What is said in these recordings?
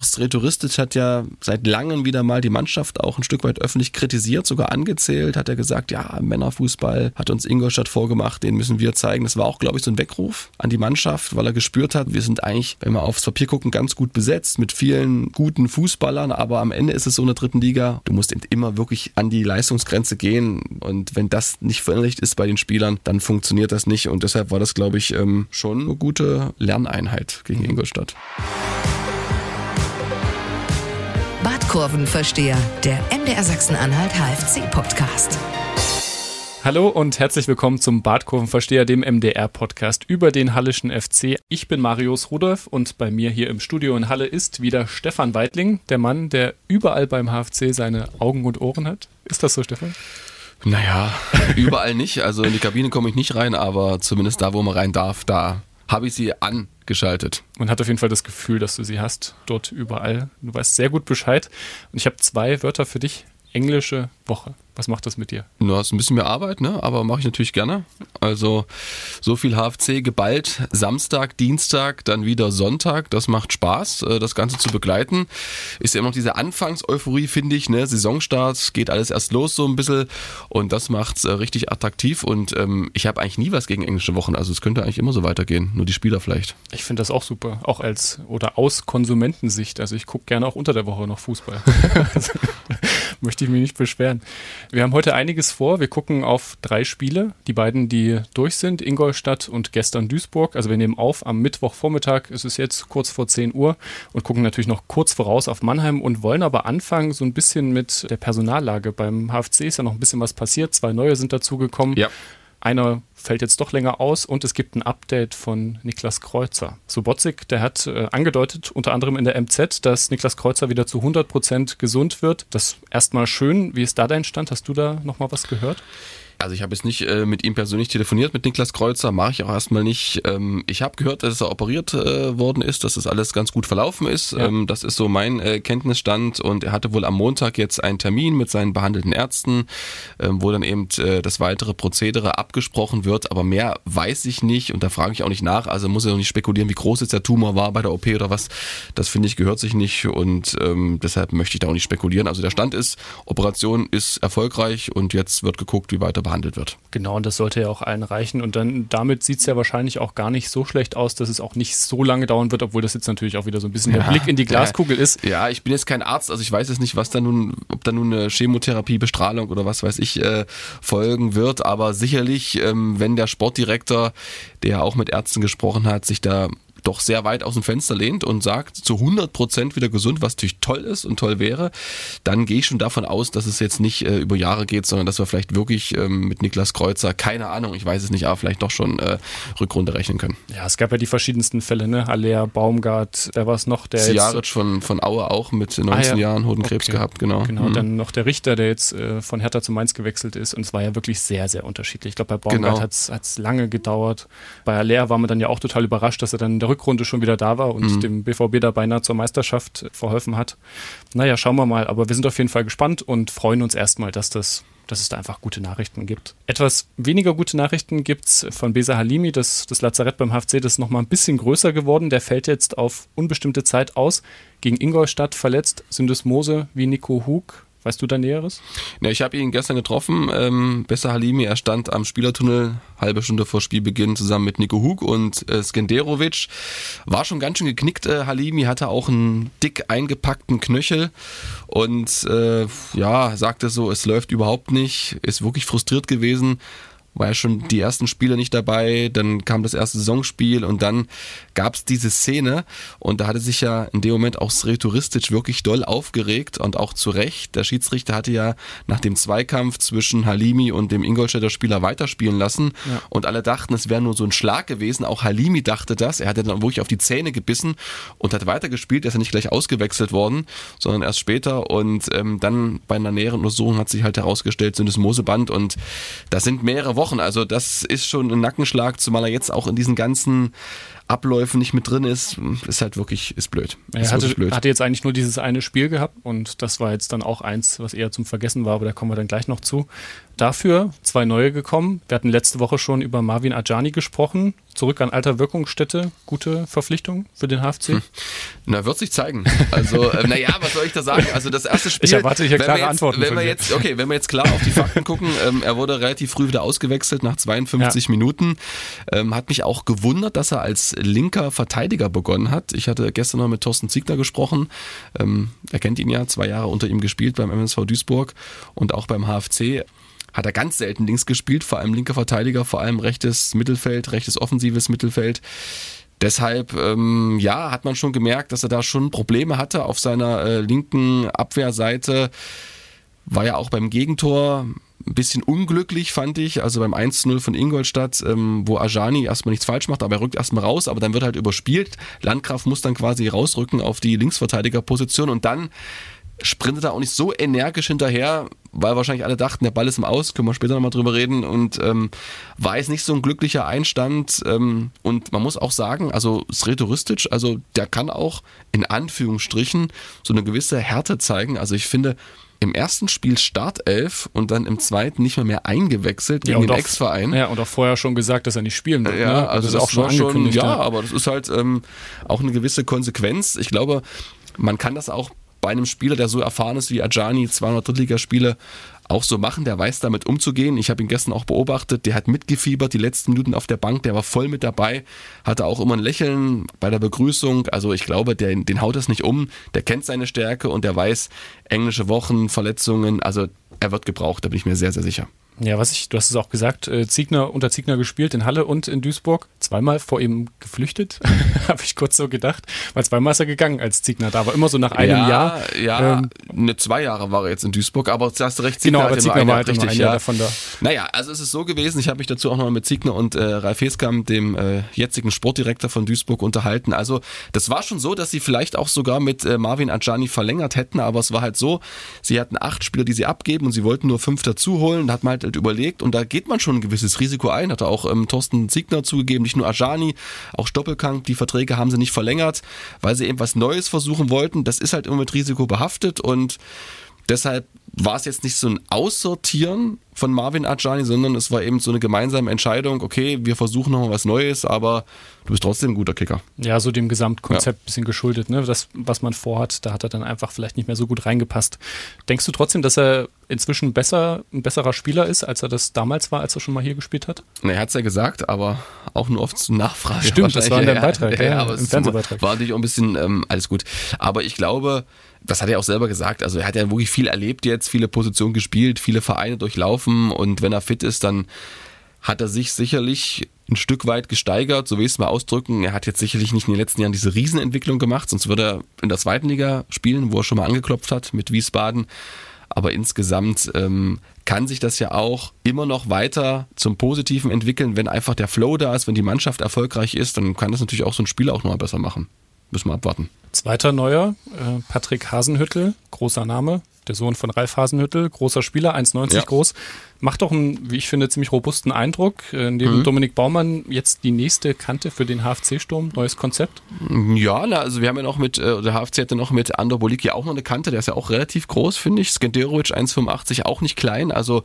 Sretoristic hat ja seit langem wieder mal die Mannschaft auch ein Stück weit öffentlich kritisiert, sogar angezählt, hat er gesagt, ja, Männerfußball hat uns Ingolstadt vorgemacht, den müssen wir zeigen. Das war auch, glaube ich, so ein Weckruf an die Mannschaft, weil er gespürt hat, wir sind eigentlich, wenn wir aufs Papier gucken, ganz gut besetzt mit vielen guten Fußballern, aber am Ende ist es so in der dritten Liga, du musst eben immer wirklich an die Leistungsgrenze gehen und wenn das nicht verinnerlicht ist bei den Spielern, dann funktioniert das nicht und deshalb war das, glaube ich, ähm, schon eine gute Lerneinheit gegen Ingolstadt. Kurvenversteher, der MDR Sachsen-Anhalt HFC-Podcast. Hallo und herzlich willkommen zum Badkurvenversteher, dem MDR-Podcast über den Hallischen FC. Ich bin Marius Rudolph und bei mir hier im Studio in Halle ist wieder Stefan Weidling, der Mann, der überall beim HFC seine Augen und Ohren hat. Ist das so, Stefan? Naja, überall nicht. Also in die Kabine komme ich nicht rein, aber zumindest da, wo man rein darf, da habe ich sie angeschaltet. Man hat auf jeden Fall das Gefühl, dass du sie hast, dort überall. Du weißt sehr gut Bescheid. Und ich habe zwei Wörter für dich. Englische Woche. Was macht das mit dir? Du hast ein bisschen mehr Arbeit, ne? aber mache ich natürlich gerne. Also so viel HFC geballt. Samstag, Dienstag, dann wieder Sonntag. Das macht Spaß, äh, das Ganze zu begleiten. Ist ja immer noch diese Anfangseuphorie, finde ich. Ne? Saisonstart geht alles erst los so ein bisschen und das macht es äh, richtig attraktiv. Und ähm, ich habe eigentlich nie was gegen englische Wochen. Also es könnte eigentlich immer so weitergehen. Nur die Spieler vielleicht. Ich finde das auch super. Auch als oder aus Konsumentensicht. Also ich gucke gerne auch unter der Woche noch Fußball. möchte ich mich nicht beschweren. Wir haben heute einiges vor. Wir gucken auf drei Spiele. Die beiden, die durch sind, Ingolstadt und gestern Duisburg. Also wir nehmen auf am Mittwochvormittag. Es ist jetzt kurz vor 10 Uhr und gucken natürlich noch kurz voraus auf Mannheim und wollen aber anfangen so ein bisschen mit der Personallage. Beim HFC ist ja noch ein bisschen was passiert. Zwei neue sind dazugekommen. Ja. Einer fällt jetzt doch länger aus und es gibt ein Update von Niklas Kreuzer. Subotic, der hat äh, angedeutet, unter anderem in der MZ, dass Niklas Kreuzer wieder zu 100 Prozent gesund wird. Das erstmal schön. Wie ist da dein Stand? Hast du da nochmal was gehört? Also ich habe jetzt nicht äh, mit ihm persönlich telefoniert, mit Niklas Kreuzer, mache ich auch erstmal nicht. Ähm, ich habe gehört, dass er operiert äh, worden ist, dass das alles ganz gut verlaufen ist. Ja. Ähm, das ist so mein äh, Kenntnisstand und er hatte wohl am Montag jetzt einen Termin mit seinen behandelten Ärzten, ähm, wo dann eben äh, das weitere Prozedere abgesprochen wird, aber mehr weiß ich nicht und da frage ich auch nicht nach. Also muss er noch nicht spekulieren, wie groß jetzt der Tumor war bei der OP oder was. Das finde ich gehört sich nicht und ähm, deshalb möchte ich da auch nicht spekulieren. Also der Stand ist, Operation ist erfolgreich und jetzt wird geguckt, wie weiter behandelt wird. Genau, und das sollte ja auch allen reichen. Und dann damit sieht es ja wahrscheinlich auch gar nicht so schlecht aus, dass es auch nicht so lange dauern wird, obwohl das jetzt natürlich auch wieder so ein bisschen ja, der Blick in die Glaskugel ja, ist. Ja, ich bin jetzt kein Arzt, also ich weiß jetzt nicht, was da nun, ob da nun eine Chemotherapie, Bestrahlung oder was weiß ich äh, folgen wird, aber sicherlich, ähm, wenn der Sportdirektor, der auch mit Ärzten gesprochen hat, sich da doch sehr weit aus dem Fenster lehnt und sagt, zu 100 Prozent wieder gesund, was natürlich toll ist und toll wäre, dann gehe ich schon davon aus, dass es jetzt nicht äh, über Jahre geht, sondern dass wir vielleicht wirklich ähm, mit Niklas Kreuzer, keine Ahnung, ich weiß es nicht, aber vielleicht doch schon äh, Rückrunde rechnen können. Ja, es gab ja die verschiedensten Fälle, ne? Alea, Baumgart, wer war es noch? Der Jaric von, von Aue auch mit 19 ah, ja. Jahren Hodenkrebs okay. gehabt, genau. Genau, mhm. dann noch der Richter, der jetzt äh, von Hertha zu Mainz gewechselt ist und es war ja wirklich sehr, sehr unterschiedlich. Ich glaube, bei Baumgart genau. hat es lange gedauert. Bei Alea war man dann ja auch total überrascht, dass er dann in der Rückrunde schon wieder da war und mhm. dem BVB da beinahe zur Meisterschaft verholfen hat. Naja, schauen wir mal. Aber wir sind auf jeden Fall gespannt und freuen uns erstmal, dass das dass es da einfach gute Nachrichten gibt. Etwas weniger gute Nachrichten gibt es von Besa Halimi, das, das Lazarett beim HFC, das ist nochmal ein bisschen größer geworden. Der fällt jetzt auf unbestimmte Zeit aus. Gegen Ingolstadt verletzt, Syndesmose wie Nico Hug Weißt du da Näheres? Ja, ich habe ihn gestern getroffen. Ähm, Besser Halimi, er stand am Spielertunnel, halbe Stunde vor Spielbeginn zusammen mit Nico Hug und äh, Skenderovic. War schon ganz schön geknickt. Äh, Halimi hatte auch einen dick eingepackten Knöchel und äh, ja, sagte so, es läuft überhaupt nicht, ist wirklich frustriert gewesen war ja schon die ersten Spiele nicht dabei, dann kam das erste Saisonspiel und dann gab es diese Szene und da hatte sich ja in dem Moment auch Sretoristic wirklich doll aufgeregt und auch zu Recht. Der Schiedsrichter hatte ja nach dem Zweikampf zwischen Halimi und dem Ingolstädter Spieler weiterspielen lassen ja. und alle dachten, es wäre nur so ein Schlag gewesen. Auch Halimi dachte das. Er hatte dann wirklich auf die Zähne gebissen und hat weitergespielt. Er ist ja nicht gleich ausgewechselt worden, sondern erst später und ähm, dann bei einer näheren Untersuchung hat sich halt herausgestellt, sind es Moseband und das sind mehrere Wochen. Also das ist schon ein Nackenschlag, zumal er jetzt auch in diesen ganzen Abläufen nicht mit drin ist, ist halt wirklich, ist blöd. Er ist hatte, blöd. hatte jetzt eigentlich nur dieses eine Spiel gehabt und das war jetzt dann auch eins, was eher zum Vergessen war, aber da kommen wir dann gleich noch zu. Dafür zwei neue gekommen. Wir hatten letzte Woche schon über Marvin Ajani gesprochen. Zurück an alter Wirkungsstätte. Gute Verpflichtung für den HFC? Hm. Na, wird sich zeigen. Also, äh, naja, was soll ich da sagen? Also das erste Spiel. Ich erwarte hier klare jetzt, Antworten. Wenn wir jetzt, okay, wenn wir jetzt klar auf die Fakten gucken, ähm, er wurde relativ früh wieder ausgewechselt nach 52 ja. Minuten. Ähm, hat mich auch gewundert, dass er als linker Verteidiger begonnen hat. Ich hatte gestern noch mit Thorsten Ziegler gesprochen. Ähm, er kennt ihn ja, zwei Jahre unter ihm gespielt beim MSV Duisburg und auch beim HFC hat er ganz selten links gespielt, vor allem linker Verteidiger, vor allem rechtes Mittelfeld, rechtes offensives Mittelfeld. Deshalb, ähm, ja, hat man schon gemerkt, dass er da schon Probleme hatte auf seiner äh, linken Abwehrseite. War ja auch beim Gegentor ein bisschen unglücklich, fand ich. Also beim 1-0 von Ingolstadt, ähm, wo Ajani erstmal nichts falsch macht, aber er rückt erstmal raus, aber dann wird halt überspielt. Landgraf muss dann quasi rausrücken auf die Linksverteidigerposition und dann sprintet er auch nicht so energisch hinterher, weil wahrscheinlich alle dachten, der Ball ist im Aus, können wir später nochmal drüber reden und ähm, war jetzt nicht so ein glücklicher Einstand ähm, und man muss auch sagen, also Sretoristic, also der kann auch in Anführungsstrichen so eine gewisse Härte zeigen, also ich finde, im ersten Spiel Startelf und dann im zweiten nicht mehr mehr eingewechselt gegen ja, den Ex-Verein. Ja, und auch vorher schon gesagt, dass er nicht spielen wird. Ja, ne? also, das, das, auch schon angekündigt. Schon, ja, aber das ist halt ähm, auch eine gewisse Konsequenz. Ich glaube, man kann das auch bei einem Spieler, der so erfahren ist wie Ajani, 200 Drittligaspiele, auch so machen. Der weiß damit umzugehen. Ich habe ihn gestern auch beobachtet. Der hat mitgefiebert die letzten Minuten auf der Bank. Der war voll mit dabei. Hatte auch immer ein Lächeln bei der Begrüßung. Also ich glaube, der, den haut das nicht um. Der kennt seine Stärke und der weiß, englische Wochen, Verletzungen. Also er wird gebraucht. Da bin ich mir sehr, sehr sicher. Ja, was ich, du hast es auch gesagt, äh, Ziegner unter Ziegner gespielt in Halle und in Duisburg. Zweimal vor ihm geflüchtet, habe ich kurz so gedacht. Weil zweimal ist er gegangen, als Ziegner da war. Immer so nach einem ja, Jahr. Ja, ähm, ne, zwei Jahre war er jetzt in Duisburg, aber du hast recht, Ziegner genau, aber Ziegner war halt richtig, ein Jahr ja. davon da. Naja, also es ist so gewesen, ich habe mich dazu auch noch mit Ziegner und äh, Ralf Heskamp, dem äh, jetzigen Sportdirektor von Duisburg, unterhalten. Also das war schon so, dass sie vielleicht auch sogar mit äh, Marvin Adjani verlängert hätten, aber es war halt so, sie hatten acht Spieler, die sie abgeben und sie wollten nur fünf dazu holen. Da hat man halt überlegt und da geht man schon ein gewisses Risiko ein. Hat auch ähm, Thorsten Ziegner zugegeben, nicht nur Ajani, auch Stoppelkamp. Die Verträge haben sie nicht verlängert, weil sie eben was Neues versuchen wollten. Das ist halt immer mit Risiko behaftet und deshalb war es jetzt nicht so ein Aussortieren von Marvin Adjani, sondern es war eben so eine gemeinsame Entscheidung, okay, wir versuchen nochmal was Neues, aber du bist trotzdem ein guter Kicker. Ja, so dem Gesamtkonzept ja. bisschen geschuldet, ne? Das, was man vorhat, da hat er dann einfach vielleicht nicht mehr so gut reingepasst. Denkst du trotzdem, dass er inzwischen besser, ein besserer Spieler ist, als er das damals war, als er schon mal hier gespielt hat? Na, er hat es ja gesagt, aber auch nur oft zu Nachfrage. Stimmt, das war in deinem Beitrag, ja, ja, ja, im Fernsehbeitrag. War natürlich auch ein bisschen ähm, alles gut. Aber ich glaube, das hat er auch selber gesagt. Also er hat ja wirklich viel erlebt jetzt, viele Positionen gespielt, viele Vereine durchlaufen und wenn er fit ist, dann hat er sich sicherlich ein Stück weit gesteigert, so will ich es mal ausdrücken. Er hat jetzt sicherlich nicht in den letzten Jahren diese Riesenentwicklung gemacht, sonst würde er in der zweiten Liga spielen, wo er schon mal angeklopft hat mit Wiesbaden. Aber insgesamt ähm, kann sich das ja auch immer noch weiter zum Positiven entwickeln, wenn einfach der Flow da ist, wenn die Mannschaft erfolgreich ist, dann kann das natürlich auch so ein Spiel auch noch mal besser machen. Müssen wir abwarten. Zweiter Neuer, äh, Patrick Hasenhüttel, großer Name, der Sohn von Ralf Hasenhüttel, großer Spieler, 1,90 ja. groß. Macht doch einen, wie ich finde, ziemlich robusten Eindruck. Äh, neben mhm. Dominik Baumann jetzt die nächste Kante für den HFC-Sturm, neues Konzept? Ja, na, also wir haben ja noch mit, äh, der HFC hatte noch mit Andor Boliki auch noch eine Kante, der ist ja auch relativ groß, finde ich. Skenderovic 1,85, auch nicht klein, also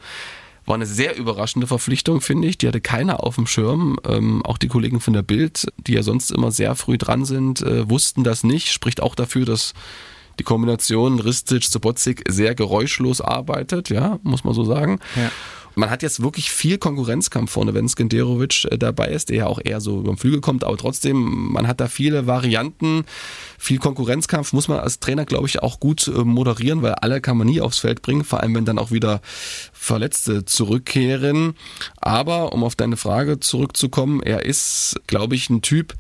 war eine sehr überraschende Verpflichtung, finde ich. Die hatte keiner auf dem Schirm. Ähm, auch die Kollegen von der Bild, die ja sonst immer sehr früh dran sind, äh, wussten das nicht. Spricht auch dafür, dass die Kombination Ristic-Sobotzik sehr geräuschlos arbeitet, ja, muss man so sagen. Ja. Man hat jetzt wirklich viel Konkurrenzkampf vorne, wenn Skenderovic äh, dabei ist, der ja auch eher so über den Flügel kommt, aber trotzdem, man hat da viele Varianten, viel Konkurrenzkampf muss man als Trainer, glaube ich, auch gut äh, moderieren, weil alle kann man nie aufs Feld bringen, vor allem wenn dann auch wieder Verletzte zurückkehren. Aber um auf deine Frage zurückzukommen, er ist, glaube ich, ein Typ,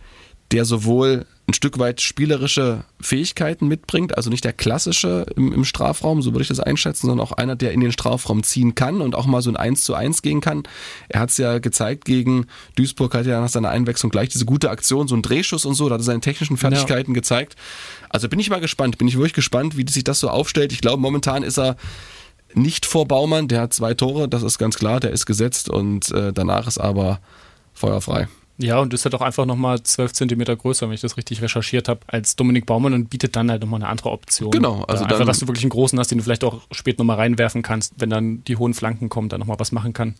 der sowohl ein Stück weit spielerische Fähigkeiten mitbringt, also nicht der klassische im, im, Strafraum, so würde ich das einschätzen, sondern auch einer, der in den Strafraum ziehen kann und auch mal so ein 1 zu 1 gehen kann. Er hat es ja gezeigt gegen Duisburg, hat ja nach seiner Einwechslung gleich diese gute Aktion, so ein Drehschuss und so, da hat er seine technischen Fertigkeiten ja. gezeigt. Also bin ich mal gespannt, bin ich wirklich gespannt, wie sich das so aufstellt. Ich glaube, momentan ist er nicht vor Baumann, der hat zwei Tore, das ist ganz klar, der ist gesetzt und äh, danach ist aber feuerfrei. Ja, und ist halt auch einfach nochmal 12 Zentimeter größer, wenn ich das richtig recherchiert habe, als Dominik Baumann und bietet dann halt nochmal eine andere Option. Genau, also einfach, dass du wirklich einen großen hast, den du vielleicht auch spät nochmal reinwerfen kannst, wenn dann die hohen Flanken kommen, dann nochmal was machen kann.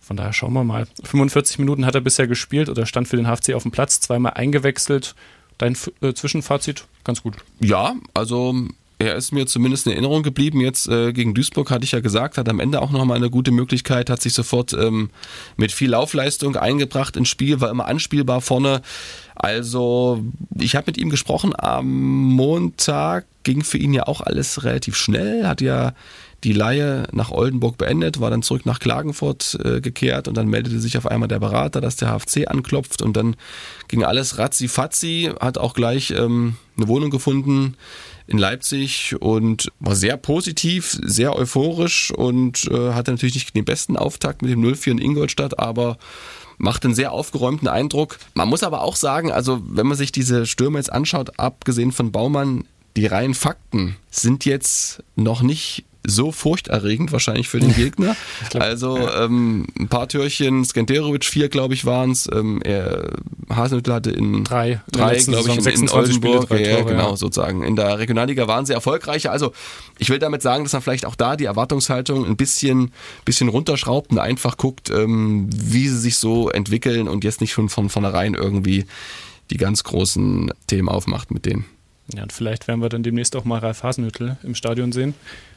Von daher schauen wir mal. 45 Minuten hat er bisher gespielt oder stand für den HFC auf dem Platz, zweimal eingewechselt. Dein äh, Zwischenfazit? Ganz gut. Ja, also er ist mir zumindest in Erinnerung geblieben. Jetzt äh, gegen Duisburg hatte ich ja gesagt, hat am Ende auch nochmal eine gute Möglichkeit, hat sich sofort ähm, mit viel Laufleistung eingebracht ins Spiel, war immer anspielbar vorne. Also ich habe mit ihm gesprochen am Montag, ging für ihn ja auch alles relativ schnell, hat ja die Laie nach Oldenburg beendet, war dann zurück nach Klagenfurt äh, gekehrt und dann meldete sich auf einmal der Berater, dass der HFC anklopft und dann ging alles ratzi-fatzi, hat auch gleich ähm, eine Wohnung gefunden in Leipzig und war sehr positiv, sehr euphorisch und äh, hatte natürlich nicht den besten Auftakt mit dem 0-4 in Ingolstadt, aber macht einen sehr aufgeräumten Eindruck. Man muss aber auch sagen, also wenn man sich diese Stürme jetzt anschaut, abgesehen von Baumann, die reinen Fakten sind jetzt noch nicht so furchterregend wahrscheinlich für den Gegner. glaub, also ja. ähm, ein paar Türchen, Skenderovic vier, glaube ich, waren es. Ähm, Hasenhüttl hatte in drei, drei glaube ich, in, in Oldenburg. Spiele, ja, Tore, genau, ja. sozusagen. In der Regionalliga waren sie erfolgreicher. Also ich will damit sagen, dass man vielleicht auch da die Erwartungshaltung ein bisschen, bisschen runterschraubt und einfach guckt, ähm, wie sie sich so entwickeln und jetzt nicht schon von vornherein irgendwie die ganz großen Themen aufmacht mit denen. Ja, und vielleicht werden wir dann demnächst auch mal Ralf Hasenhüttl im Stadion sehen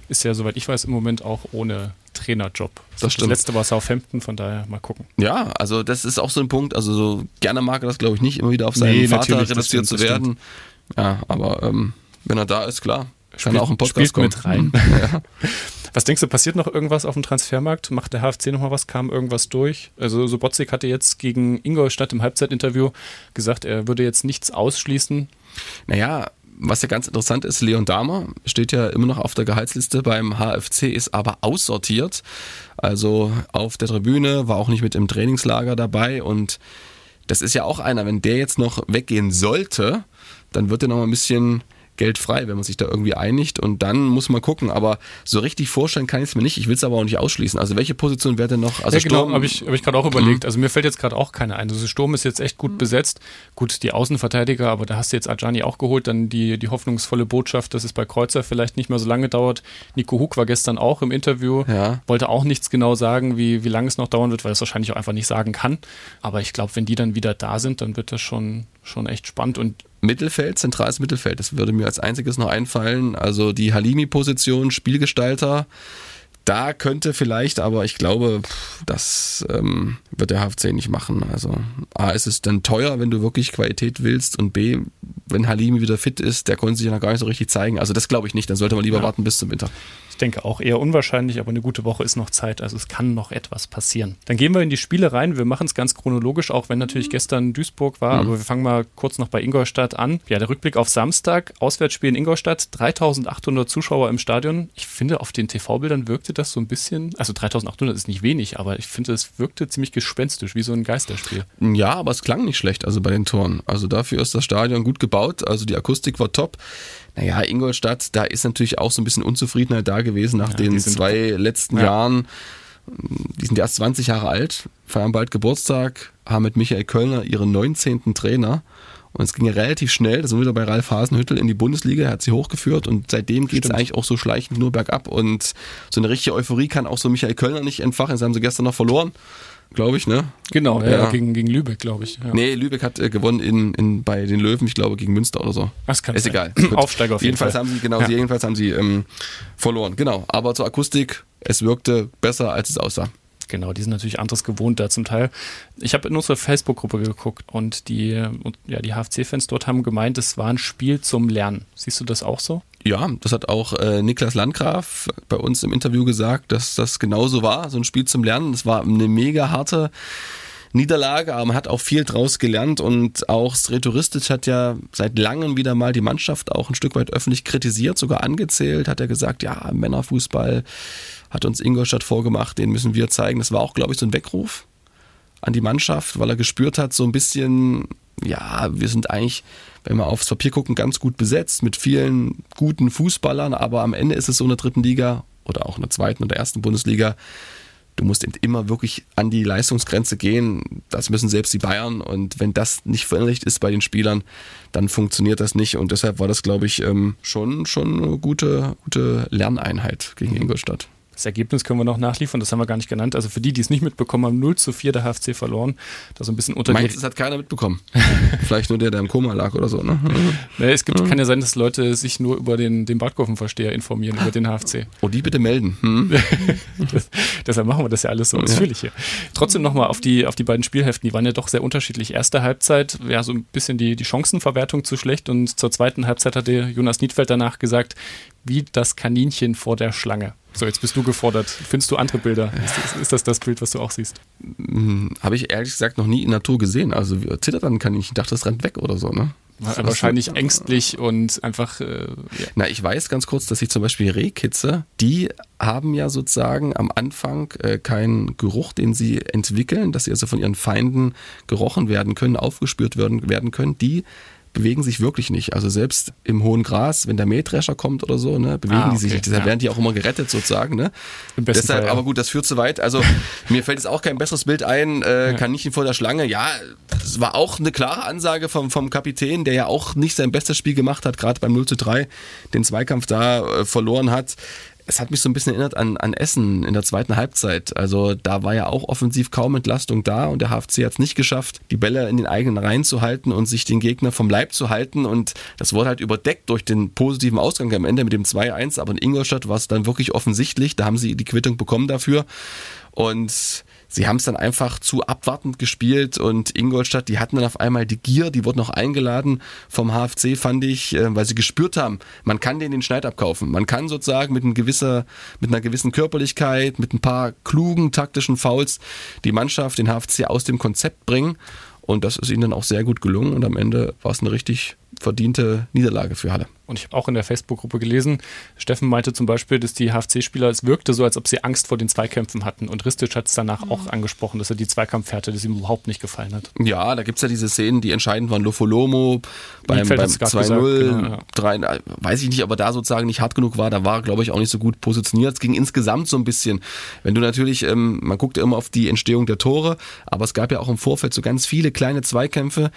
ist ja, soweit ich weiß, im Moment auch ohne Trainerjob. Das, das stimmt. Das letzte war Southampton, von daher mal gucken. Ja, also das ist auch so ein Punkt. Also so gerne mag er das, glaube ich, nicht, immer wieder auf seinen nee, Vater reduziert zu werden. Ja, aber ähm, wenn er da ist, klar. Kann er auch im Podcast kommen. mit rein. ja. Was denkst du, passiert noch irgendwas auf dem Transfermarkt? Macht der HFC nochmal was? Kam irgendwas durch? Also Sobotzig hatte jetzt gegen Ingolstadt im Halbzeitinterview gesagt, er würde jetzt nichts ausschließen. Naja, was ja ganz interessant ist, Leon Dahmer steht ja immer noch auf der Gehaltsliste beim HFC, ist aber aussortiert. Also auf der Tribüne, war auch nicht mit im Trainingslager dabei und das ist ja auch einer, wenn der jetzt noch weggehen sollte, dann wird er noch mal ein bisschen Geld frei, wenn man sich da irgendwie einigt und dann muss man gucken. Aber so richtig vorstellen kann ich es mir nicht. Ich will es aber auch nicht ausschließen. Also welche Position wäre denn noch? Also ja, genau, habe ich, hab ich gerade auch überlegt. Mhm. Also mir fällt jetzt gerade auch keine ein. Also Sturm ist jetzt echt gut besetzt. Gut, die Außenverteidiger, aber da hast du jetzt Ajani auch geholt. Dann die, die hoffnungsvolle Botschaft, dass es bei Kreuzer vielleicht nicht mehr so lange dauert. Nico Huck war gestern auch im Interview. Ja. Wollte auch nichts genau sagen, wie, wie lange es noch dauern wird, weil es wahrscheinlich auch einfach nicht sagen kann. Aber ich glaube, wenn die dann wieder da sind, dann wird das schon, schon echt spannend. Und Mittelfeld, zentrales Mittelfeld, das würde mir als einziges noch einfallen. Also die Halimi-Position, Spielgestalter, da könnte vielleicht, aber ich glaube, das ähm, wird der HFC nicht machen. Also A, ist es dann teuer, wenn du wirklich Qualität willst und B, wenn Halimi wieder fit ist, der konnte sich ja noch gar nicht so richtig zeigen. Also das glaube ich nicht, dann sollte man lieber ja. warten bis zum Winter denke auch eher unwahrscheinlich, aber eine gute Woche ist noch Zeit, also es kann noch etwas passieren. Dann gehen wir in die Spiele rein. Wir machen es ganz chronologisch, auch wenn natürlich gestern Duisburg war, mhm. aber wir fangen mal kurz noch bei Ingolstadt an. Ja, der Rückblick auf Samstag, Auswärtsspiel in Ingolstadt, 3800 Zuschauer im Stadion. Ich finde, auf den TV-Bildern wirkte das so ein bisschen, also 3800 ist nicht wenig, aber ich finde, es wirkte ziemlich gespenstisch, wie so ein Geisterspiel. Ja, aber es klang nicht schlecht, also bei den Toren. Also dafür ist das Stadion gut gebaut, also die Akustik war top. Naja, Ingolstadt, da ist natürlich auch so ein bisschen Unzufriedenheit da gewesen nach ja, den zwei letzten ja. Jahren. Die sind erst 20 Jahre alt, feiern bald Geburtstag, haben mit Michael Kölner ihren 19. Trainer. Und es ging ja relativ schnell, da sind wir wieder bei Ralf Hasenhüttel in die Bundesliga, er hat sie hochgeführt und seitdem geht es eigentlich auch so schleichend nur bergab. Und so eine richtige Euphorie kann auch so Michael Kölner nicht entfachen, das haben sie gestern noch verloren glaube ich, ne? Genau, ja, ja. Gegen, gegen Lübeck, glaube ich. Ja. Nee, Lübeck hat äh, gewonnen in, in, bei den Löwen, ich glaube, gegen Münster oder so. Das kann Ist sein. egal. Aufsteiger auf jeden jedenfalls Fall. Haben sie, genau, ja. jedenfalls haben sie ähm, verloren. Genau, aber zur Akustik, es wirkte besser, als es aussah. Genau, die sind natürlich anderes gewohnt da zum Teil. Ich habe in unsere Facebook-Gruppe geguckt und die, und, ja, die HFC-Fans dort haben gemeint, es war ein Spiel zum Lernen. Siehst du das auch so? Ja, das hat auch äh, Niklas Landgraf bei uns im Interview gesagt, dass das genauso war, so ein Spiel zum Lernen. Das war eine mega harte Niederlage, aber man hat auch viel draus gelernt und auch Sretoristic hat ja seit langem wieder mal die Mannschaft auch ein Stück weit öffentlich kritisiert, sogar angezählt, hat er gesagt, ja, Männerfußball hat uns Ingolstadt vorgemacht, den müssen wir zeigen. Das war auch, glaube ich, so ein Weckruf an die Mannschaft, weil er gespürt hat, so ein bisschen, ja, wir sind eigentlich, wenn wir aufs Papier gucken, ganz gut besetzt mit vielen guten Fußballern, aber am Ende ist es so in der dritten Liga oder auch in der zweiten oder ersten Bundesliga, du musst eben immer wirklich an die Leistungsgrenze gehen. Das müssen selbst die Bayern. Und wenn das nicht verinnerlicht ist bei den Spielern, dann funktioniert das nicht. Und deshalb war das, glaube ich, ähm, schon, schon eine gute, gute Lerneinheit gegen. Ingolstadt. Das Ergebnis können wir noch nachliefern, das haben wir gar nicht genannt. Also für die, die es nicht mitbekommen haben, 0 zu 4 der HFC verloren. Da so ein bisschen unter Meinst, das hat keiner mitbekommen. Vielleicht nur der, der im Koma lag oder so, ne? naja, es gibt, kann ja sein, dass Leute sich nur über den, den Badkurvenversteher informieren, über den HFC. Oh, die bitte melden. Hm? das, deshalb machen wir das ja alles so ausführlich hier. Trotzdem nochmal auf die, auf die beiden Spielhälften, die waren ja doch sehr unterschiedlich. Erste Halbzeit, ja, so ein bisschen die, die Chancenverwertung zu schlecht und zur zweiten Halbzeit hatte Jonas Niedfeld danach gesagt, wie das Kaninchen vor der Schlange. So, jetzt bist du gefordert. Findest du andere Bilder? Ist das, ist das, das Bild, was du auch siehst? Hm, Habe ich ehrlich gesagt noch nie in Natur gesehen. Also zittert dann kann ich, ich dachte, das rennt weg oder so, ne? War wahrscheinlich ängstlich und einfach. Äh, ja. Na, ich weiß ganz kurz, dass ich zum Beispiel Rehkitze, die haben ja sozusagen am Anfang äh, keinen Geruch, den sie entwickeln, dass sie also von ihren Feinden gerochen werden können, aufgespürt werden, werden können. Die bewegen sich wirklich nicht. Also selbst im hohen Gras, wenn der Mähdrescher kommt oder so, ne, bewegen ah, okay. die sich nicht. Deshalb ja. werden die auch immer gerettet sozusagen. Ne? Deshalb, Fall, ja. aber gut, das führt zu weit. Also mir fällt jetzt auch kein besseres Bild ein, äh, ja. Kaninchen vor der Schlange. Ja, das war auch eine klare Ansage vom, vom Kapitän, der ja auch nicht sein bestes Spiel gemacht hat, gerade beim 0 zu 3, den Zweikampf da äh, verloren hat es hat mich so ein bisschen erinnert an, an Essen in der zweiten Halbzeit. Also da war ja auch offensiv kaum Entlastung da und der HFC hat es nicht geschafft, die Bälle in den eigenen Reihen zu halten und sich den Gegner vom Leib zu halten. Und das wurde halt überdeckt durch den positiven Ausgang am Ende mit dem 2-1. Aber in Ingolstadt war es dann wirklich offensichtlich. Da haben sie die Quittung bekommen dafür. Und sie haben es dann einfach zu abwartend gespielt und Ingolstadt, die hatten dann auf einmal die Gier, die wurden noch eingeladen vom HFC, fand ich, äh, weil sie gespürt haben, man kann denen den Schneid abkaufen. Man kann sozusagen mit, ein gewisser, mit einer gewissen Körperlichkeit, mit ein paar klugen taktischen Fouls die Mannschaft, den HFC aus dem Konzept bringen. Und das ist ihnen dann auch sehr gut gelungen und am Ende war es eine richtig verdiente Niederlage für Halle. Und ich habe auch in der Facebook-Gruppe gelesen, Steffen meinte zum Beispiel, dass die HFC-Spieler, es wirkte so, als ob sie Angst vor den Zweikämpfen hatten. Und Ristic hat es danach mhm. auch angesprochen, dass er die Zweikampfhärte, das ihm überhaupt nicht gefallen hat. Ja, da gibt es ja diese Szenen, die entscheidend waren. Lofolomo beim, beim 2-0, genau, ja. Äh, weiß ich nicht, aber da sozusagen nicht hart genug war. Da war, glaube ich, auch nicht so gut positioniert. Es ging insgesamt so ein bisschen. Wenn du natürlich, ähm, man guckt ja immer auf die Entstehung der Tore, aber es gab ja auch im Vorfeld so ganz viele kleine Zweikämpfe,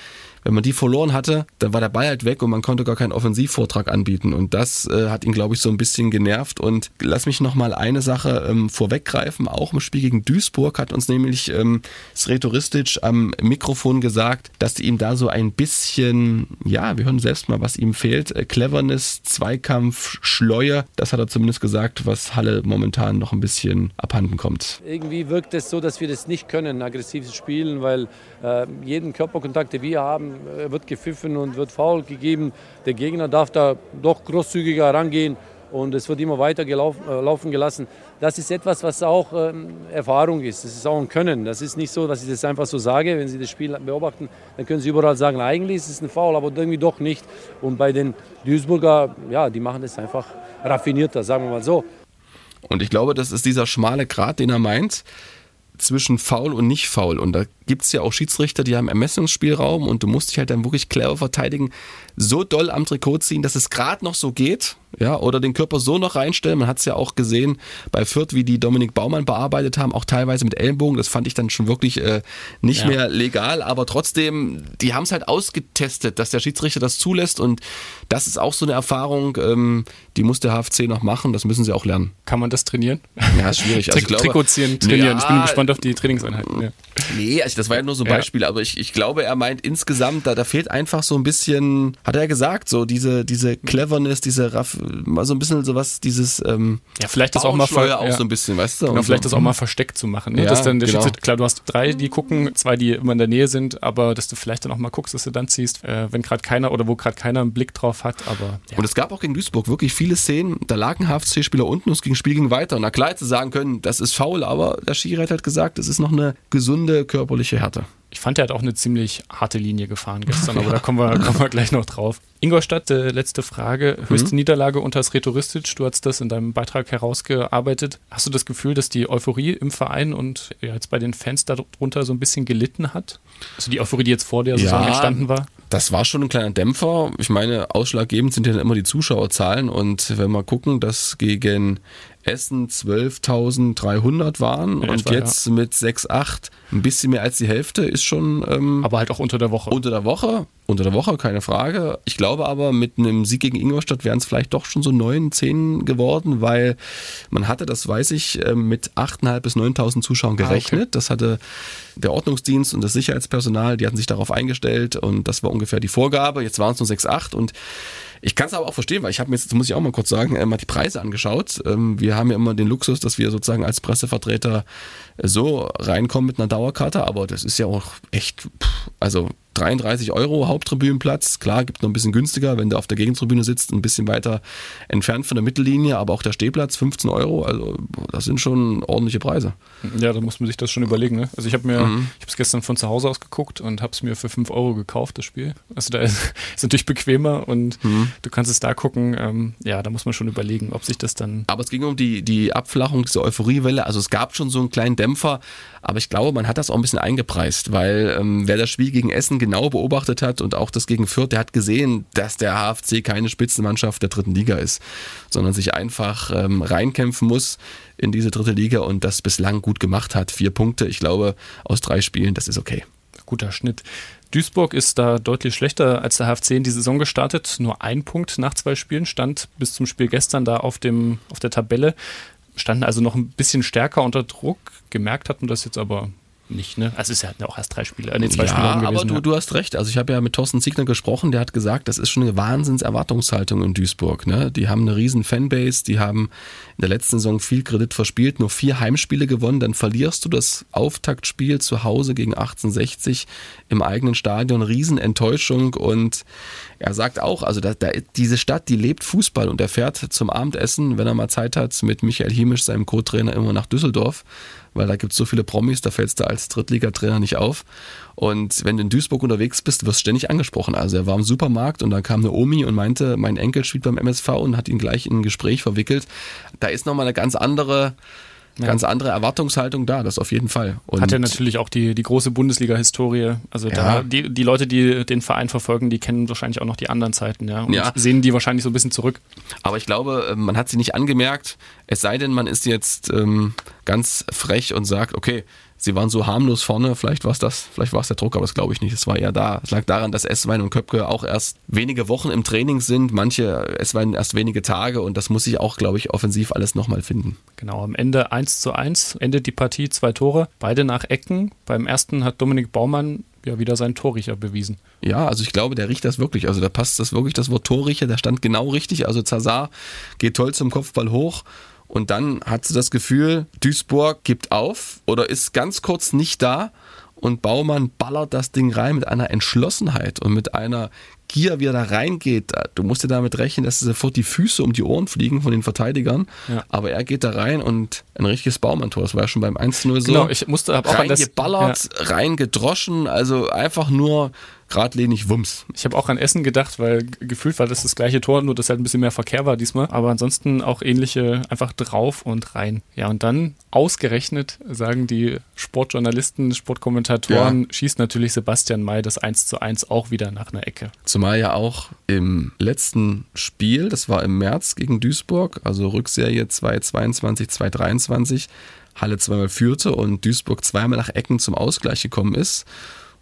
wenn man die verloren hatte, dann war der Ball halt weg und man konnte gar keinen Offensivvortrag anbieten. Und das äh, hat ihn, glaube ich, so ein bisschen genervt. Und lass mich noch mal eine Sache ähm, vorweggreifen. Auch im Spiel gegen Duisburg hat uns nämlich ähm, Sretoristic am Mikrofon gesagt, dass ihm da so ein bisschen, ja, wir hören selbst mal, was ihm fehlt. Äh, Cleverness, Zweikampf, Schleue. Das hat er zumindest gesagt, was Halle momentan noch ein bisschen abhanden kommt. Irgendwie wirkt es so, dass wir das nicht können, aggressives Spielen, weil äh, jeden Körperkontakt, den wir haben, äh, wird gepfiffen und wird faul gegeben. Der Gegner darf da doch großzügiger rangehen und es wird immer weiter gelaufen, äh, laufen gelassen. Das ist etwas, was auch ähm, Erfahrung ist. Das ist auch ein Können. Das ist nicht so, dass ich das einfach so sage. Wenn Sie das Spiel beobachten, dann können Sie überall sagen, eigentlich ist es ein Foul, aber irgendwie doch nicht. Und bei den Duisburger, ja, die machen das einfach raffinierter, sagen wir mal so. Und ich glaube, das ist dieser schmale Grat, den er meint zwischen faul und nicht faul. Und da gibt es ja auch Schiedsrichter, die haben Ermessungsspielraum und du musst dich halt dann wirklich clever verteidigen, so doll am Trikot ziehen, dass es gerade noch so geht, ja, oder den Körper so noch reinstellen. Man hat es ja auch gesehen bei Fürth, wie die Dominik Baumann bearbeitet haben, auch teilweise mit Ellenbogen. Das fand ich dann schon wirklich äh, nicht ja. mehr legal, aber trotzdem, die haben es halt ausgetestet, dass der Schiedsrichter das zulässt und das ist auch so eine Erfahrung, ähm, die muss der HFC noch machen, das müssen sie auch lernen. Kann man das trainieren? Ja, ist schwierig. Also Tri glaube, Trikot ziehen, trainieren. Ja, ich bin gespannt auf die Trainingseinheiten. Ja. Nee, also das war ja nur so ein Beispiel, aber ich, ich glaube, er meint insgesamt, da, da fehlt einfach so ein bisschen, hat er gesagt, so diese, diese Cleverness, diese Raff, mal so ein bisschen sowas, dieses ähm, Ja, vielleicht das auch mal ver auch ja. so ein bisschen, weißt du? Genau, vielleicht so. das auch mal versteckt zu machen. Ne? Ja, dass dann der genau. klar, du hast drei, die gucken, zwei, die immer in der Nähe sind, aber dass du vielleicht dann auch mal guckst, dass du dann ziehst, äh, wenn gerade keiner oder wo gerade keiner einen Blick drauf hat, aber. Ja. Und es gab auch gegen Duisburg wirklich viele Szenen, da lag ein HFC-Spieler unten und das Spiel ging weiter. Und na klar hätte sagen können, das ist faul, aber der Schiri hat halt gesagt, es ist noch eine gesunde körperliche Härte. Ich fand, er hat auch eine ziemlich harte Linie gefahren gestern, aber da kommen wir, kommen wir gleich noch drauf. Ingolstadt, äh, letzte Frage. Höchste mhm. Niederlage unter Sretoristic. Du hast das in deinem Beitrag herausgearbeitet. Hast du das Gefühl, dass die Euphorie im Verein und ja, jetzt bei den Fans darunter so ein bisschen gelitten hat? Also die Euphorie, die jetzt vor der Saison ja, entstanden war? Das war schon ein kleiner Dämpfer. Ich meine, ausschlaggebend sind ja immer die Zuschauerzahlen und wenn wir gucken, dass gegen Essen 12.300 waren In und etwa, jetzt mit 6,8 ein bisschen mehr als die Hälfte ist schon ähm, Aber halt auch unter der Woche. unter der Woche. Unter der Woche, keine Frage. Ich glaube aber, mit einem Sieg gegen Ingolstadt wären es vielleicht doch schon so 9, 10 geworden, weil man hatte, das weiß ich, ähm, mit 8.500 bis 9.000 Zuschauern gerechnet. okay. Das hatte der Ordnungsdienst und das Sicherheitspersonal, die hatten sich darauf eingestellt und das war ungefähr die Vorgabe. Jetzt waren es nur 6,8 und ich kann es aber auch verstehen, weil ich habe mir jetzt, das muss ich auch mal kurz sagen, äh, mal die Preise angeschaut. Ähm, wir haben ja immer den Luxus, dass wir sozusagen als Pressevertreter so reinkommen mit einer Dauerkarte, aber das ist ja auch echt, also 33 Euro Haupttribünenplatz. Klar, gibt noch ein bisschen günstiger, wenn du auf der Gegentribüne sitzt, ein bisschen weiter entfernt von der Mittellinie, aber auch der Stehplatz 15 Euro. Also das sind schon ordentliche Preise. Ja, da muss man sich das schon überlegen. Ne? Also ich habe mir, Mhm. ich habe es gestern von zu Hause aus geguckt und habe es mir für 5 Euro gekauft, das Spiel. Also da ist, ist natürlich bequemer und Mhm. du kannst es da gucken. Ähm, ja, da muss man schon überlegen, ob sich das dann. Aber es ging um die, die Abflachung dieser Euphoriewelle. Also es gab schon so einen kleinen Dämpfer, aber ich glaube, man hat das auch ein bisschen eingepreist, weil ähm, wer das Spiel gegen Essen genau beobachtet hat und auch das gegen Fürth, der hat gesehen, dass der HFC keine Spitzenmannschaft der dritten Liga ist, sondern sich einfach ähm, reinkämpfen muss in diese dritte Liga und das bislang gut gemacht hat. Vier Punkte, ich glaube, aus drei Spielen, das ist okay. Guter Schnitt. Duisburg ist da deutlich schlechter als der HFC in die Saison gestartet. Nur ein Punkt nach zwei Spielen stand bis zum Spiel gestern da auf, dem, auf der Tabelle. Standen also noch ein bisschen stärker unter Druck. Gemerkt hatten das jetzt aber nicht, ne? Also es ist ja auch erst drei Spiele, äh, nee, zwei ja, Spiele aber du, ja. du hast recht. Also ich habe ja mit Thorsten Ziegner gesprochen, der hat gesagt, das ist schon eine Wahnsinns-Erwartungshaltung in Duisburg. Ne? Die haben eine riesen Fanbase, die haben in der letzten Saison viel Kredit verspielt, nur vier Heimspiele gewonnen, dann verlierst du das Auftaktspiel zu Hause gegen 1860 im eigenen Stadion, Riesenenttäuschung und er sagt auch, also da, da, diese Stadt, die lebt Fußball und er fährt zum Abendessen, wenn er mal Zeit hat, mit Michael Hiemisch, seinem Co-Trainer, immer nach Düsseldorf, weil da gibt es so viele Promis, da fällst du als Drittligatrainer nicht auf. Und wenn du in Duisburg unterwegs bist, wirst du ständig angesprochen. Also er war im Supermarkt und da kam eine Omi und meinte, mein Enkel spielt beim MSV und hat ihn gleich in ein Gespräch verwickelt. Da ist nochmal eine ganz andere, ganz andere Erwartungshaltung da, das auf jeden Fall. Und Hat ja natürlich auch die, die große Bundesliga-Historie. Also Ja. da, die, die Leute, die den Verein verfolgen, die kennen wahrscheinlich auch noch die anderen Zeiten, ja. Und Ja. sehen die wahrscheinlich so ein bisschen zurück. Aber ich glaube, äh, man hat sie nicht angemerkt, es sei denn, man ist jetzt ähm, ganz frech und sagt, okay, sie waren so harmlos vorne, vielleicht war es das, vielleicht war es der Druck, aber das glaube ich nicht. Es war eher da. Es lag daran, dass Esswein und Köpke auch erst wenige Wochen im Training sind, manche Esswein erst wenige Tage und das muss sich auch, glaube ich, offensiv alles nochmal finden. Genau, am Ende 1 zu 1, endet die Partie, zwei Tore, beide nach Ecken. Beim ersten hat Dominik Baumann ja wieder seinen Torricher bewiesen. Ja, also ich glaube, der riecht das wirklich. Also da passt das wirklich, das Wort Torrichter, der stand genau richtig. Also Zazar geht toll zum Kopfball hoch. Und dann hat sie das Gefühl, Duisburg gibt auf oder ist ganz kurz nicht da. Und Baumann ballert das Ding rein mit einer Entschlossenheit und mit einer Gier, wie er da reingeht. Du musst dir damit rechnen, dass sofort die Füße um die Ohren fliegen von den Verteidigern. Ja. Aber er geht da rein und ein richtiges Baumann-Tor. Das war ja schon beim 1-0 so. Genau, ich musste hab auch das, ja, reingeballert, reingedroschen, also einfach nur geradlinig Wumms. ich habe auch an Essen gedacht, weil gefühlt war das das gleiche Tor, nur dass halt ein bisschen mehr Verkehr war diesmal. Aber ansonsten auch ähnliche, einfach drauf und rein. Ja, und dann ausgerechnet sagen die Sportjournalisten, Sportkommentatoren, schießt natürlich Sebastian May das 1 zu 1 auch wieder nach einer Ecke. Zumal ja auch im letzten Spiel, das war im März gegen Duisburg, also Rückserie 2022, 2023, Halle zweimal führte und Duisburg zweimal nach Ecken zum Ausgleich gekommen ist.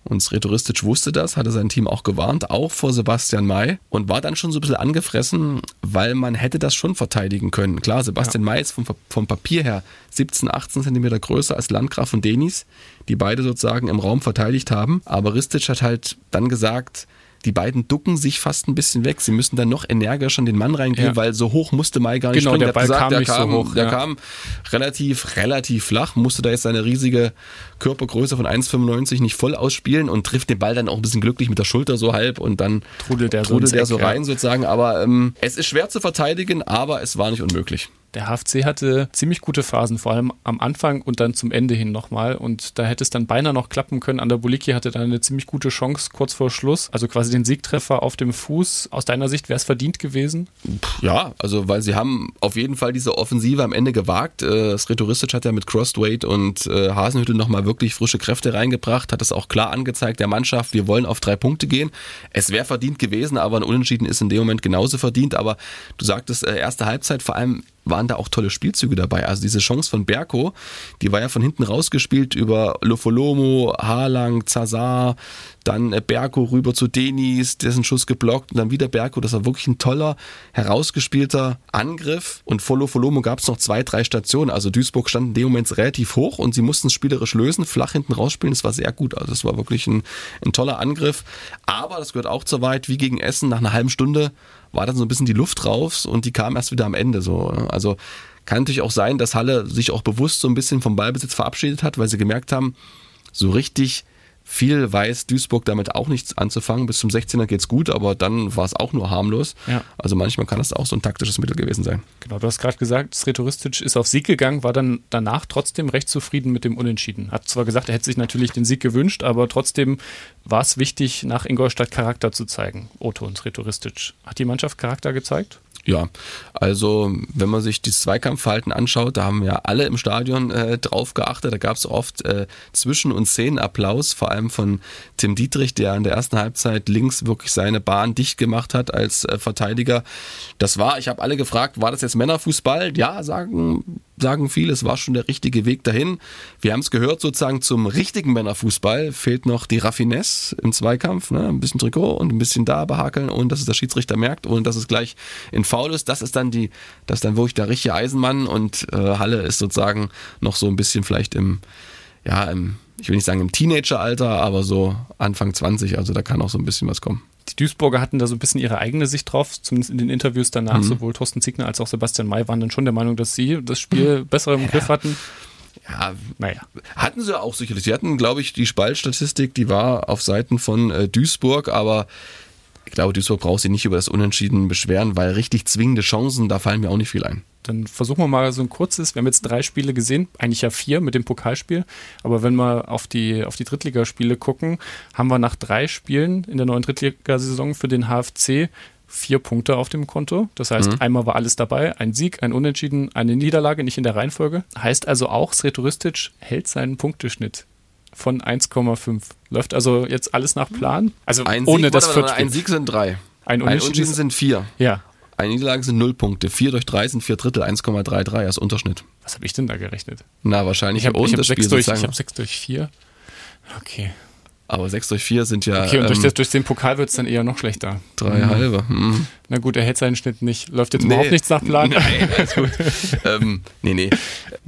Und Sretoristic wusste das, hatte sein Team auch gewarnt, auch vor Sebastian May und war dann schon so ein bisschen angefressen, weil man hätte das schon verteidigen können. Klar, Sebastian May ist vom, vom Papier her 17, 18 Zentimeter größer als Landgraf und Denis, die beide sozusagen im Raum verteidigt haben. Aber Ristic hat halt dann gesagt, die beiden ducken sich fast ein bisschen weg. Sie müssen dann noch energischer an den Mann reingehen, Ja. weil so hoch musste Mai gar nicht Genau, springen. der Er Ball kam der nicht so kam, hoch, Der ja. kam relativ, relativ flach, musste da jetzt seine riesige Körpergröße von 1,95 nicht voll ausspielen und trifft den Ball dann auch ein bisschen glücklich mit der Schulter so halb und dann Trudelt der so trudelt der so ja. rein sozusagen. Aber ähm, es ist schwer zu verteidigen, aber es war nicht unmöglich. Der HFC hatte ziemlich gute Phasen, vor allem am Anfang und dann zum Ende hin nochmal. Und da hätte es dann beinahe noch klappen können. Andaboliki hatte dann eine ziemlich gute Chance kurz vor Schluss. Also quasi den Siegtreffer auf dem Fuß. Aus deiner Sicht wäre es verdient gewesen? Ja, also weil sie haben auf jeden Fall diese Offensive am Ende gewagt. Äh, Sretoristic hat ja mit Crossweight und äh, Hasenhüttel nochmal wirklich frische Kräfte reingebracht, hat es auch klar angezeigt der Mannschaft, wir wollen auf drei Punkte gehen. Es wäre verdient gewesen, aber ein Unentschieden ist in dem Moment genauso verdient. Aber du sagtest, äh, erste Halbzeit vor allem waren da auch tolle Spielzüge dabei. Also diese Chance von Berko, die war ja von hinten rausgespielt über Lofolomo, Harlang, Zazar, dann äh, Berko rüber zu Denis, dessen Schuss geblockt und dann wieder Berko. Das war wirklich ein toller, herausgespielter Angriff. Und vor Lofolomo gab es noch zwei, drei Stationen. Also Duisburg stand in dem Moment relativ hoch und sie mussten es spielerisch lösen, flach hinten rausspielen. Das war sehr gut. Also es war wirklich ein, ein toller Angriff. Aber das gehört auch zu weit, wie gegen Essen, nach einer halben Stunde war dann so ein bisschen die Luft raus und die kam erst wieder am Ende so. Also kann natürlich auch sein, dass Halle sich auch bewusst so ein bisschen vom Ballbesitz verabschiedet hat, weil sie gemerkt haben, so richtig viel weiß Duisburg damit auch nichts anzufangen. Bis zum 16er geht's gut, aber dann war es auch nur harmlos. Ja. Also manchmal kann das auch so ein taktisches Mittel gewesen sein. Genau, du hast gerade gesagt, Sretoristic ist auf Sieg gegangen, war dann danach trotzdem recht zufrieden mit dem Unentschieden. Hat zwar gesagt, er hätte sich natürlich den Sieg gewünscht, aber trotzdem war es wichtig, nach Ingolstadt Charakter zu zeigen. Otto und Sretoristic. Hat die Mannschaft Charakter gezeigt? Ja, also wenn man sich das Zweikampfverhalten anschaut, da haben ja alle im Stadion äh, drauf geachtet. Da gab es oft äh, Zwischen- und Szenenapplaus, vor allem von Tim Dietrich, der in der ersten Halbzeit links wirklich seine Bahn dicht gemacht hat als äh, Verteidiger. Das war, ich habe alle gefragt, war das jetzt Männerfußball? Ja, sagen sagen viele, es war schon der richtige Weg dahin. Wir haben es gehört, sozusagen zum richtigen Männerfußball fehlt noch die Raffinesse im Zweikampf. Ne? Ein bisschen Trikot und ein bisschen da behakeln, ohne dass es der Schiedsrichter merkt und dass es gleich in Foul ist. Das ist dann die, das ist dann wirklich der richtige Eisenmann und äh, Halle ist sozusagen noch so ein bisschen vielleicht im, ja, im, ich will nicht sagen im Teenageralter, aber so Anfang 20, also da kann auch so ein bisschen was kommen. Die Duisburger hatten da so ein bisschen ihre eigene Sicht drauf, zumindest in den Interviews danach. Mhm. Sowohl Thorsten Ziegner als auch Sebastian May waren dann schon der Meinung, dass sie das Spiel besser im ja. Griff hatten. Ja, naja. Hatten sie auch sicherlich. Sie hatten, glaube ich, die Spaltstatistik, die war auf Seiten von äh, Duisburg, aber glaube, Duisburg braucht sich nicht über das Unentschieden beschweren, weil richtig zwingende Chancen, da fallen mir auch nicht viel ein. Dann versuchen wir mal so ein kurzes, wir haben jetzt drei Spiele gesehen, eigentlich ja vier mit dem Pokalspiel, aber wenn wir auf die, auf die Drittligaspiele gucken, haben wir nach drei Spielen in der neuen Drittligasaison für den HFC vier Punkte auf dem Konto. Das heißt, mhm. einmal war alles dabei, ein Sieg, ein Unentschieden, eine Niederlage, nicht in der Reihenfolge. Heißt also auch, Sretoristic hält seinen Punkteschnitt von 1,5. Läuft also jetzt alles nach Plan? Also ein ohne Sieg, das warte, Ein Sieg sind drei. Ein Unentschieden, ein sind vier. Ja. Eine Niederlage sind null Punkte. Vier durch drei sind vier Drittel, 1,33 als Unterschnitt. Was habe ich denn da gerechnet? Na, wahrscheinlich ich habe hab sechs, durch, ich hab sechs durch vier. Okay. Aber 6 durch 4 sind ja. Okay, und durch, ähm, das, durch den Pokal wird es dann eher noch schlechter. Drei mhm. halbe. Mhm. Na gut, er hält seinen Schnitt nicht. Läuft jetzt nee. überhaupt nichts nach Plan. Nein, alles gut. ähm, nee, nee.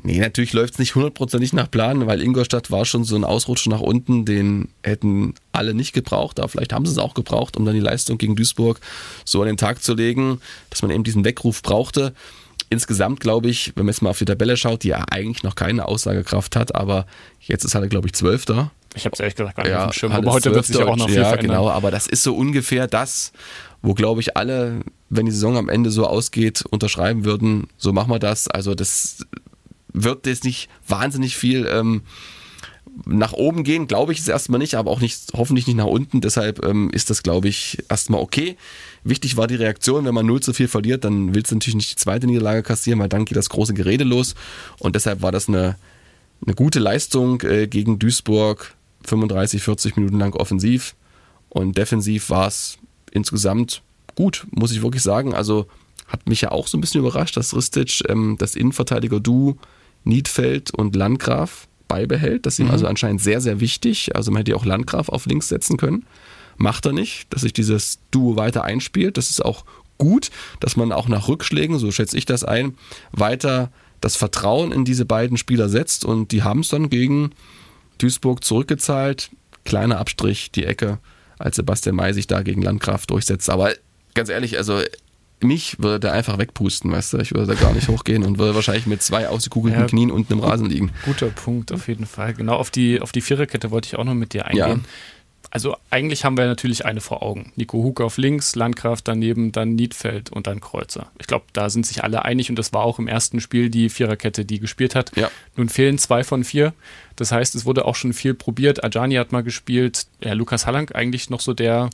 Nee, natürlich läuft es nicht hundertprozentig nach Plan, weil Ingolstadt war schon so ein Ausrutscher nach unten, den hätten alle nicht gebraucht, aber vielleicht haben sie es auch gebraucht, um dann die Leistung gegen Duisburg so an den Tag zu legen, dass man eben diesen Weckruf brauchte insgesamt glaube ich, wenn man jetzt mal auf die Tabelle schaut, die ja eigentlich noch keine Aussagekraft hat, aber jetzt ist halt, glaube ich, Zwölfter. Ich habe es ehrlich gesagt gar nicht ja, auf dem Schirm, aber heute wird sich auch noch viel ja, verändern. genau, aber das ist so ungefähr das, wo glaube ich alle, wenn die Saison am Ende so ausgeht, unterschreiben würden, so machen wir das. Also das wird jetzt nicht wahnsinnig viel ähm, nach oben gehen, glaube ich es erstmal nicht, aber auch nicht, hoffentlich nicht nach unten. Deshalb ähm, ist das, glaube ich, erstmal okay. Wichtig war die Reaktion, wenn man 0 zu 4 verliert, dann willst du natürlich nicht die zweite Niederlage kassieren, weil dann geht das große Gerede los. Und deshalb war das eine, eine gute Leistung äh, gegen Duisburg 35, 40 Minuten lang offensiv und defensiv war es insgesamt gut, muss ich wirklich sagen. Also hat mich ja auch so ein bisschen überrascht, dass Ristic ähm, das Innenverteidiger-Du Niedfeld und Landgraf beibehält. Das ist ihm mhm. also anscheinend sehr, sehr wichtig. Also man hätte ja auch Landgraf auf links setzen können. Macht er nicht, dass sich dieses Duo weiter einspielt. Das ist auch gut, dass man auch nach Rückschlägen, so schätze ich das ein, weiter das Vertrauen in diese beiden Spieler setzt und die haben es dann gegen Duisburg zurückgezahlt. Kleiner Abstrich, die Ecke, als Sebastian May sich da gegen Landkraft durchsetzt. Aber ganz ehrlich, also mich würde der einfach wegpusten, weißt du? Ich würde da gar nicht hochgehen und würde wahrscheinlich mit zwei ausgekugelten ja, Knien unten im Rasen liegen. Guter Punkt, auf jeden Fall. Genau auf die, auf die Viererkette wollte ich auch noch mit dir eingehen. Ja. Also eigentlich haben wir natürlich eine vor Augen. Nico Hug auf links, Landkraft daneben, dann Niedfeld und dann Kreuzer. Ich glaube, da sind sich alle einig und das war auch im ersten Spiel die Viererkette, die gespielt hat. Ja. Nun fehlen zwei von vier. Das heißt, es wurde auch schon viel probiert. Ajani hat mal gespielt. Ja, Lukas Hallang eigentlich noch so der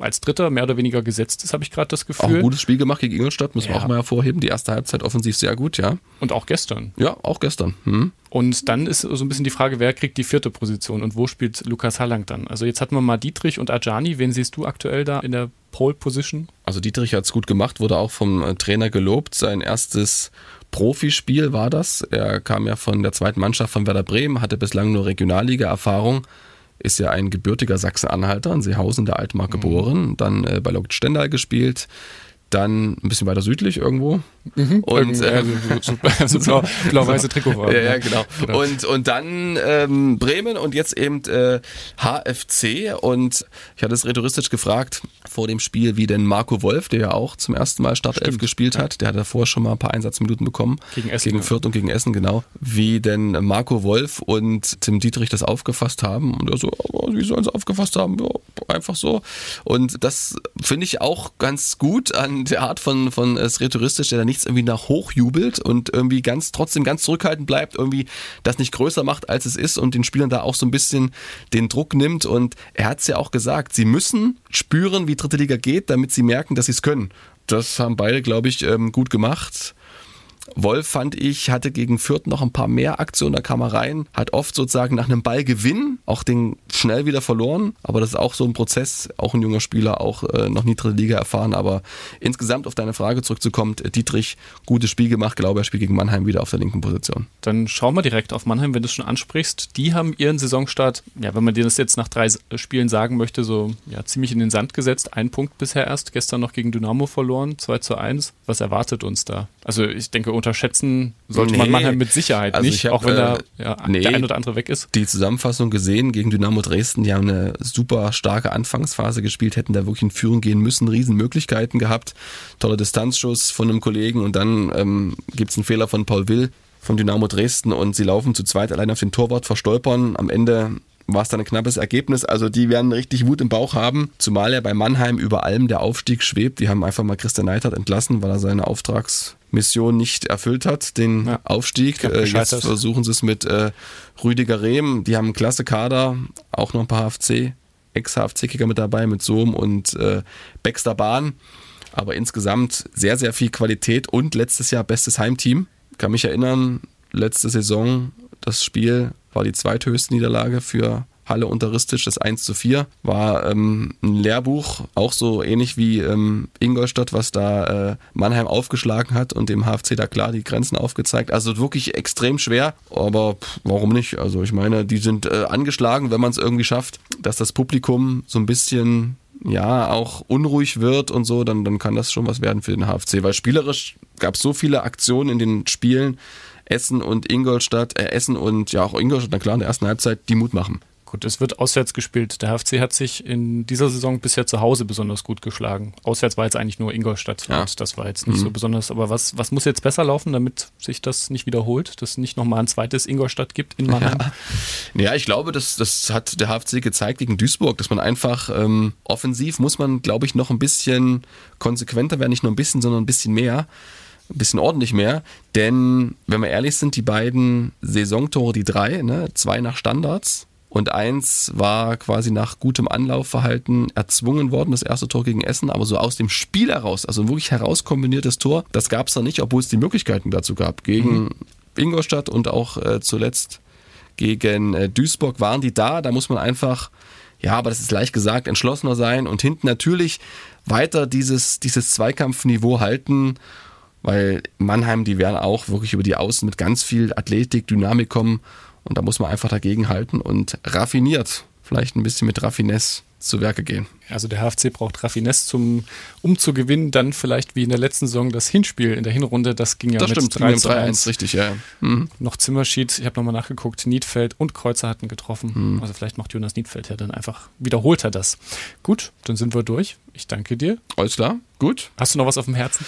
als Dritter mehr oder weniger gesetzt ist, habe ich gerade das Gefühl. Auch ein gutes Spiel gemacht gegen Ingolstadt, müssen Ja. wir auch mal hervorheben. Die erste Halbzeit offensiv sehr gut, ja. Und auch gestern. Ja, auch gestern. Hm. Und dann ist so ein bisschen die Frage, wer kriegt die vierte Position und wo spielt Lukas Hallang dann? Also jetzt hatten wir mal Dietrich und Ajani. Wen siehst du aktuell da in der Pole Position? Also Dietrich hat es gut gemacht, wurde auch vom äh, Trainer gelobt. Sein erstes Profispiel war das. Er kam ja von der zweiten Mannschaft von Werder Bremen, hatte bislang nur Regionalliga-Erfahrung, ist ja ein gebürtiger Sachsen-Anhalter, in Seehausen der Altmark geboren, dann äh, bei Lok Stendal gespielt, dann ein bisschen weiter südlich irgendwo. Und Irgendwie, äh, also, so, so, so blau, blau-weiße Trikotfarben. ja, ja, genau. Genau. Und, und dann ähm, Bremen und jetzt eben äh, HFC. Und ich hatte es rhetoristisch gefragt vor dem Spiel, wie denn Marco Wolf, der ja auch zum ersten Mal Startelf Stimmt, gespielt hat, der hat davor schon mal ein paar Einsatzminuten bekommen. Gegen Essen, Gegen. Fürth und gegen Essen, genau. Wie denn Marco Wolf und Tim Dietrich das aufgefasst haben. Und er so, wie sollen sie aufgefasst haben? Ja, einfach so. Und das finde ich auch ganz gut an der Art von, von rhetoristisch, der da nichts irgendwie nach hoch jubelt und irgendwie ganz, trotzdem ganz zurückhaltend bleibt, irgendwie das nicht größer macht, als es ist und den Spielern da auch so ein bisschen den Druck nimmt. Und er hat es ja auch gesagt, sie müssen spüren, wie dritte Liga geht, damit sie merken, dass sie es können. Das haben beide, glaube ich, ähm, gut gemacht. Wolf fand ich, hatte gegen Fürth noch ein paar mehr Aktionen, da kam er rein, hat oft sozusagen nach einem Ballgewinn auch den schnell wieder verloren, aber das ist auch so ein Prozess, auch ein junger Spieler, auch äh, noch nie dritte Liga erfahren, aber insgesamt auf deine Frage zurückzukommen, äh, Dietrich, gutes Spiel gemacht, glaube er spielt gegen Mannheim wieder auf der linken Position. Dann schauen wir direkt auf Mannheim, wenn du es schon ansprichst. Die haben ihren Saisonstart, ja, wenn man dir das jetzt nach drei S- Spielen sagen möchte, so ja, ziemlich in den Sand gesetzt. Ein Punkt bisher erst, gestern noch gegen Dynamo verloren, 2 zu 1. Was erwartet uns da? Also ich denke, unterschätzen sollte man Nee. Mannheim mit Sicherheit Also nicht, ich hab, auch wenn da äh, ja, nee. der ein oder andere weg ist. die Zusammenfassung gesehen gegen Dynamo Dresden. Die haben eine super starke Anfangsphase gespielt, hätten da wirklich in Führung gehen müssen, Riesenmöglichkeiten gehabt. Toller Distanzschuss von einem Kollegen und dann ähm, gibt es einen Fehler von Paul Will von Dynamo Dresden und sie laufen zu zweit allein auf den Torwart, verstolpern. Am Ende war es dann ein knappes Ergebnis. Also die werden richtig Wut im Bauch haben, zumal ja bei Mannheim über allem der Aufstieg schwebt. Die haben einfach mal Christian Neidhardt entlassen, weil er seine Auftragsmission nicht erfüllt hat, den Ja. Aufstieg. Äh, jetzt versuchen sie es mit äh, Rüdiger Rehm. Die haben einen klasse Kader, auch noch ein paar HFC, Ex-HFC-Kicker mit dabei, mit Sohm und äh, Baxter Bahn. Aber insgesamt sehr, sehr viel Qualität und letztes Jahr bestes Heimteam. Kann mich erinnern, letzte Saison, das Spiel war die zweithöchste Niederlage für Halle Unterristisch, das 1 zu 4. War ähm, ein Lehrbuch, auch so ähnlich wie ähm, Ingolstadt, was da äh, Mannheim aufgeschlagen hat und dem HFC da klar die Grenzen aufgezeigt. Also wirklich extrem schwer, aber pff, warum nicht? Also ich meine, die sind äh, angeschlagen, wenn man es irgendwie schafft, dass das Publikum so ein bisschen ja, auch unruhig wird und so, dann, dann kann das schon was werden für den HFC. Weil spielerisch gab es so viele Aktionen in den Spielen, Essen und Ingolstadt, äh, Essen und ja auch Ingolstadt, na klar, in der ersten Halbzeit, die Mut machen. Gut, es wird auswärts gespielt. Der HFC hat sich in dieser Saison bisher zu Hause besonders gut geschlagen. Auswärts war jetzt eigentlich nur Ingolstadt Ja. und das war jetzt nicht so besonders. Aber was, was muss jetzt besser laufen, damit sich das nicht wiederholt, dass es nicht nochmal ein zweites Ingolstadt gibt in Mannheim? Ja, ich glaube, das, das hat der HFC gezeigt gegen Duisburg, dass man einfach ähm, offensiv muss man, glaube ich, noch ein bisschen konsequenter werden, nicht nur ein bisschen, sondern ein bisschen mehr. Ein bisschen ordentlich mehr, denn wenn wir ehrlich sind, die beiden Saisontore, die drei, ne, zwei nach Standards und eins war quasi nach gutem Anlaufverhalten erzwungen worden, das erste Tor gegen Essen, aber so aus dem Spiel heraus, also ein wirklich herauskombiniertes Tor, das gab es da nicht, obwohl es die Möglichkeiten dazu gab. Gegen Ingolstadt und auch äh, zuletzt gegen äh, Duisburg waren die da. Da muss man einfach, ja, aber das ist leicht gesagt, entschlossener sein und hinten natürlich weiter dieses, dieses Zweikampfniveau halten, weil Mannheim, die werden auch wirklich über die Außen mit ganz viel Athletik, Dynamik kommen und da muss man einfach dagegen halten und raffiniert, vielleicht ein bisschen mit Raffinesse zu Werke gehen. Also der HFC braucht Raffinesse, zum, um zu gewinnen. Dann vielleicht wie in der letzten Saison das Hinspiel in der Hinrunde. Das ging ja Das mit stimmt, 3 3 zu 3-1, 1. richtig, ja. Mhm. Noch Zimmerschied, ich habe nochmal nachgeguckt, Niedfeld und Kreuzer hatten getroffen. Hm. Also vielleicht macht Jonas Niedfeld ja dann einfach, wiederholt er das. Gut, dann sind wir durch. Ich danke dir. Alles klar, gut. Hast du noch was auf dem Herzen?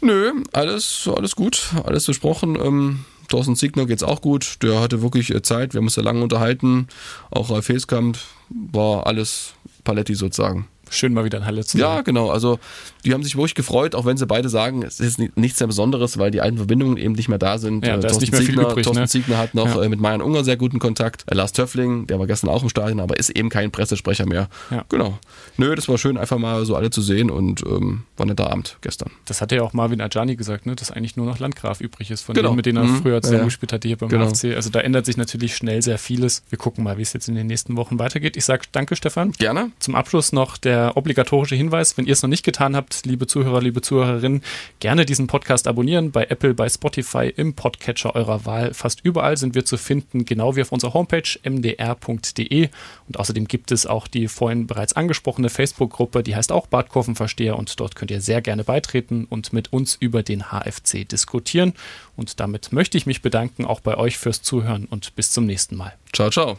Nö, alles, alles gut, alles besprochen. Ähm, Thorsten Siegner geht's auch gut. Der hatte wirklich äh, Zeit. Wir haben uns da lange unterhalten. Auch Ralf Heskamp war alles Paletti sozusagen. Schön mal wieder in Halle zu Ja, sein. genau. Also die haben sich wirklich gefreut, auch wenn sie beide sagen, es ist nichts sehr Besonderes, weil die alten Verbindungen eben nicht mehr da sind. Ja, Äh, da ist Thorsten nicht mehr viel Ziegner, übrig, Thorsten ne? Ziegner hat noch Ja. äh, mit Marian Unger sehr guten Kontakt. Äh, Lars Töffling, der war gestern auch im Stadion, aber ist eben kein Pressesprecher mehr. Ja. Genau. Nö, das war schön, einfach mal so alle zu sehen und ähm, war ein netter Abend gestern. Das hat ja auch Marvin Ajani gesagt, ne, dass eigentlich nur noch Landgraf übrig ist, von Genau. denen, mit denen er Mhm. früher Ja, zusammengespielt hatte hier beim Genau. HFC. Also da ändert sich natürlich schnell sehr vieles. Wir gucken mal, wie es jetzt in den nächsten Wochen weitergeht. Ich sage danke, Stefan. Gerne. Zum Abschluss noch der obligatorische Hinweis, wenn ihr es noch nicht getan habt, liebe Zuhörer, liebe Zuhörerinnen, gerne diesen Podcast abonnieren bei Apple, bei Spotify, im Podcatcher eurer Wahl. Fast überall sind wir zu finden, genau wie auf unserer Homepage mdr.de. Und außerdem gibt es auch die vorhin bereits angesprochene Facebook-Gruppe, die heißt auch Badkurvenversteher und dort könnt ihr sehr gerne beitreten und mit uns über den HFC diskutieren. Und damit möchte ich mich bedanken, auch bei euch fürs Zuhören und bis zum nächsten Mal. Ciao, ciao.